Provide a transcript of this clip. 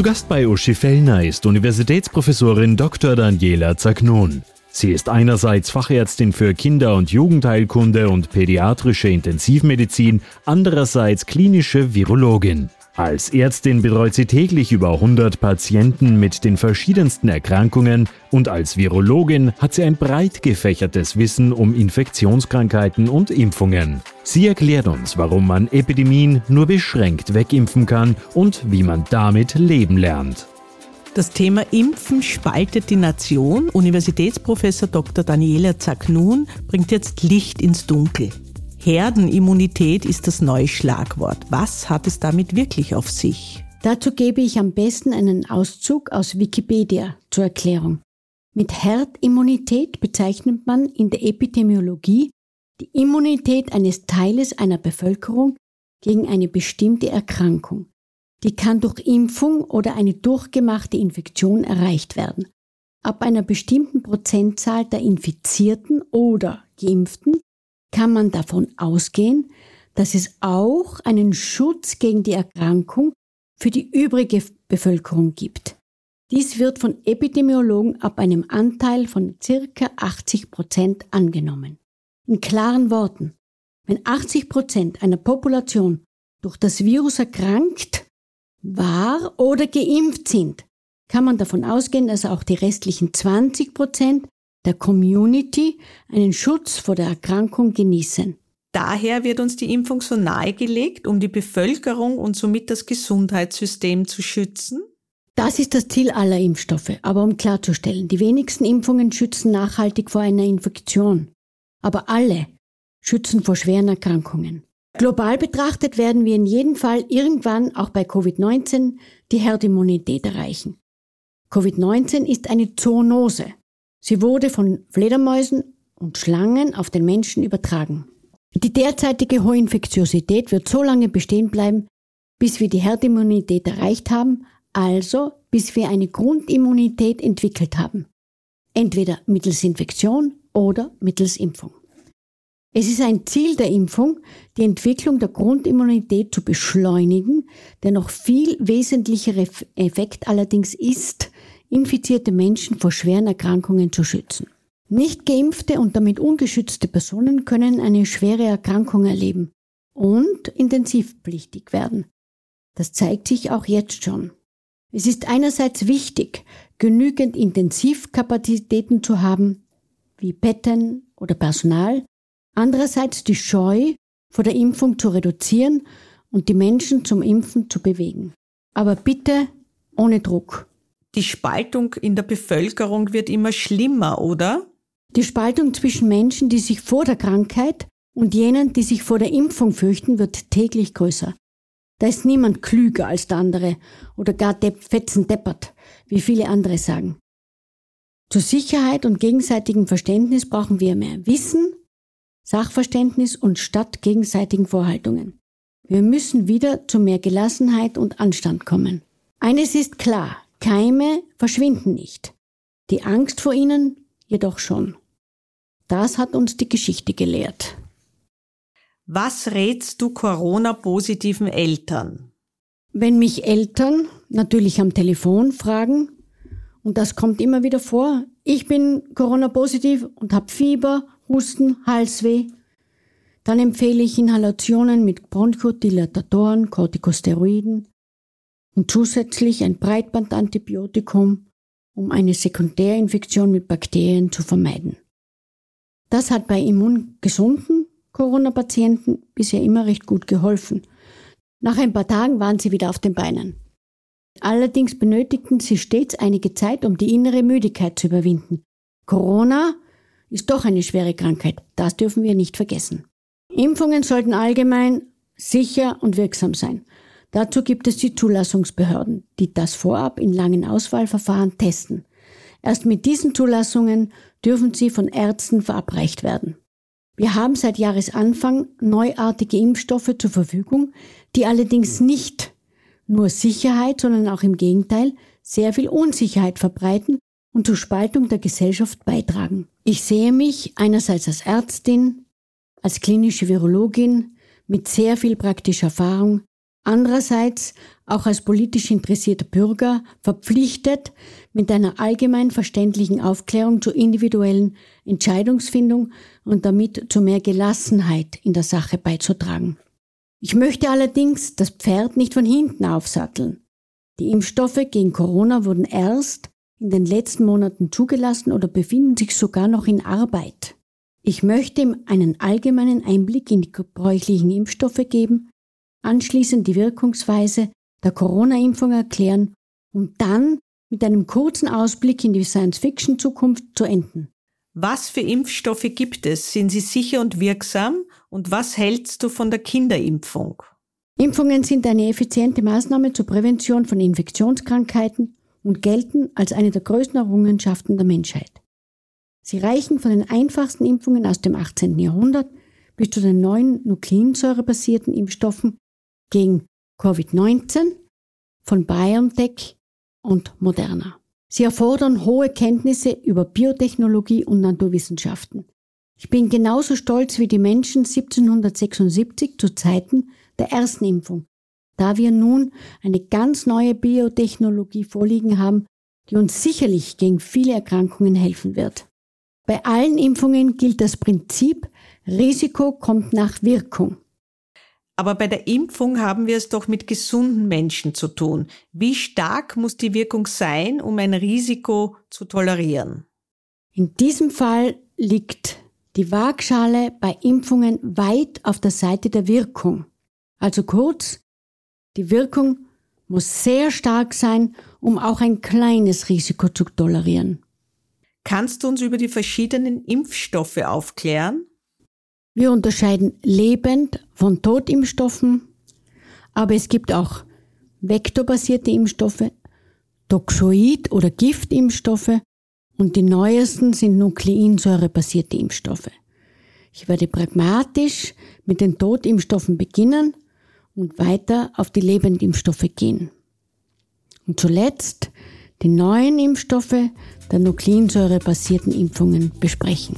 Zu Gast bei Uschi Fellner ist Universitätsprofessorin Dr. Daniela Zagnon. Sie ist einerseits Fachärztin für Kinder- und Jugendheilkunde und pädiatrische Intensivmedizin, andererseits klinische Virologin. Als Ärztin betreut sie täglich über 100 Patienten mit den verschiedensten Erkrankungen und als Virologin hat sie ein breit gefächertes Wissen um Infektionskrankheiten und Impfungen. Sie erklärt uns, warum man Epidemien nur beschränkt wegimpfen kann und wie man damit leben lernt. Das Thema Impfen spaltet die Nation. Universitätsprofessor Dr. Daniela Zagnun bringt jetzt Licht ins Dunkel. Herdenimmunität ist das neue Schlagwort. Was hat es damit wirklich auf sich? Dazu gebe ich am besten einen Auszug aus Wikipedia zur Erklärung. Mit Herdimmunität bezeichnet man in der Epidemiologie die Immunität eines Teiles einer Bevölkerung gegen eine bestimmte Erkrankung. Die kann durch Impfung oder eine durchgemachte Infektion erreicht werden. Ab einer bestimmten Prozentzahl der Infizierten oder Geimpften kann man davon ausgehen, dass es auch einen Schutz gegen die Erkrankung für die übrige Bevölkerung gibt. Dies wird von Epidemiologen ab einem Anteil von circa 80 Prozent angenommen. In klaren Worten, wenn 80 Prozent einer Population durch das Virus erkrankt, war oder geimpft sind, kann man davon ausgehen, dass auch die restlichen 20 Prozent der Community einen Schutz vor der Erkrankung genießen. Daher wird uns die Impfung so nahegelegt, um die Bevölkerung und somit das Gesundheitssystem zu schützen? Das ist das Ziel aller Impfstoffe. Aber um klarzustellen, die wenigsten Impfungen schützen nachhaltig vor einer Infektion. Aber alle schützen vor schweren Erkrankungen. Global betrachtet werden wir in jedem Fall irgendwann auch bei Covid-19 die Herdimmunität erreichen. Covid-19 ist eine Zoonose. Sie wurde von Fledermäusen und Schlangen auf den Menschen übertragen. Die derzeitige hohe Infektiosität wird so lange bestehen bleiben, bis wir die Herdimmunität erreicht haben, also bis wir eine Grundimmunität entwickelt haben. Entweder mittels Infektion oder mittels Impfung. Es ist ein Ziel der Impfung, die Entwicklung der Grundimmunität zu beschleunigen. Der noch viel wesentlichere Effekt allerdings ist, infizierte Menschen vor schweren Erkrankungen zu schützen. Nicht geimpfte und damit ungeschützte Personen können eine schwere Erkrankung erleben und intensivpflichtig werden. Das zeigt sich auch jetzt schon. Es ist einerseits wichtig, genügend Intensivkapazitäten zu haben, wie Betten oder Personal, andererseits die Scheu vor der Impfung zu reduzieren und die Menschen zum Impfen zu bewegen. Aber bitte ohne Druck. Die Spaltung in der Bevölkerung wird immer schlimmer, oder? Die Spaltung zwischen Menschen, die sich vor der Krankheit und jenen, die sich vor der Impfung fürchten, wird täglich größer. Da ist niemand klüger als der andere oder gar fetzen deppert, wie viele andere sagen. Zur Sicherheit und gegenseitigem Verständnis brauchen wir mehr Wissen, Sachverständnis und statt gegenseitigen Vorhaltungen. Wir müssen wieder zu mehr Gelassenheit und Anstand kommen. Eines ist klar, Keime verschwinden nicht, die Angst vor ihnen jedoch schon. Das hat uns die Geschichte gelehrt. Was rätst du Corona-positiven Eltern? Wenn mich Eltern natürlich am Telefon fragen, und das kommt immer wieder vor, ich bin Corona-positiv und habe Fieber, Husten, Halsweh, dann empfehle ich Inhalationen mit Bronchodilatatoren, Corticosteroiden, und zusätzlich ein Breitbandantibiotikum, um eine Sekundärinfektion mit Bakterien zu vermeiden. Das hat bei immungesunden Corona-Patienten bisher immer recht gut geholfen. Nach ein paar Tagen waren sie wieder auf den Beinen. Allerdings benötigten sie stets einige Zeit, um die innere Müdigkeit zu überwinden. Corona ist doch eine schwere Krankheit, das dürfen wir nicht vergessen. Impfungen sollten allgemein sicher und wirksam sein. Dazu gibt es die Zulassungsbehörden, die das vorab in langen Auswahlverfahren testen. Erst mit diesen Zulassungen dürfen sie von Ärzten verabreicht werden. Wir haben seit Jahresanfang neuartige Impfstoffe zur Verfügung, die allerdings nicht nur Sicherheit, sondern auch im Gegenteil sehr viel Unsicherheit verbreiten und zur Spaltung der Gesellschaft beitragen. Ich sehe mich einerseits als Ärztin, als klinische Virologin mit sehr viel praktischer Erfahrung Andererseits auch als politisch interessierter Bürger verpflichtet, mit einer allgemein verständlichen Aufklärung zur individuellen Entscheidungsfindung und damit zu mehr Gelassenheit in der Sache beizutragen. Ich möchte allerdings das Pferd nicht von hinten aufsatteln. Die Impfstoffe gegen Corona wurden erst in den letzten Monaten zugelassen oder befinden sich sogar noch in Arbeit. Ich möchte einen allgemeinen Einblick in die gebräuchlichen Impfstoffe geben, anschließend die Wirkungsweise der Corona-Impfung erklären und dann mit einem kurzen Ausblick in die Science-Fiction-Zukunft zu enden. Was für Impfstoffe gibt es? Sind sie sicher und wirksam? Und was hältst du von der Kinderimpfung? Impfungen sind eine effiziente Maßnahme zur Prävention von Infektionskrankheiten und gelten als eine der größten Errungenschaften der Menschheit. Sie reichen von den einfachsten Impfungen aus dem 18. Jahrhundert bis zu den neuen nukleinsäurebasierten Impfstoffen gegen Covid-19 von BioNTech und Moderna. Sie erfordern hohe Kenntnisse über Biotechnologie und Naturwissenschaften. Ich bin genauso stolz wie die Menschen 1776 zu Zeiten der ersten Impfung, da wir nun eine ganz neue Biotechnologie vorliegen haben, die uns sicherlich gegen viele Erkrankungen helfen wird. Bei allen Impfungen gilt das Prinzip, Risiko kommt nach Wirkung. Aber bei der Impfung haben wir es doch mit gesunden Menschen zu tun. Wie stark muss die Wirkung sein, um ein Risiko zu tolerieren? In diesem Fall liegt die Waagschale bei Impfungen weit auf der Seite der Wirkung. Also kurz, die Wirkung muss sehr stark sein, um auch ein kleines Risiko zu tolerieren. Kannst du uns über die verschiedenen Impfstoffe aufklären? Wir unterscheiden lebend von Totimpfstoffen, aber es gibt auch vektorbasierte Impfstoffe, Toxoid- oder Giftimpfstoffe und die neuesten sind nukleinsäurebasierte Impfstoffe. Ich werde pragmatisch mit den Totimpfstoffen beginnen und weiter auf die Lebendimpfstoffe gehen. Und zuletzt die neuen Impfstoffe der nukleinsäurebasierten Impfungen besprechen.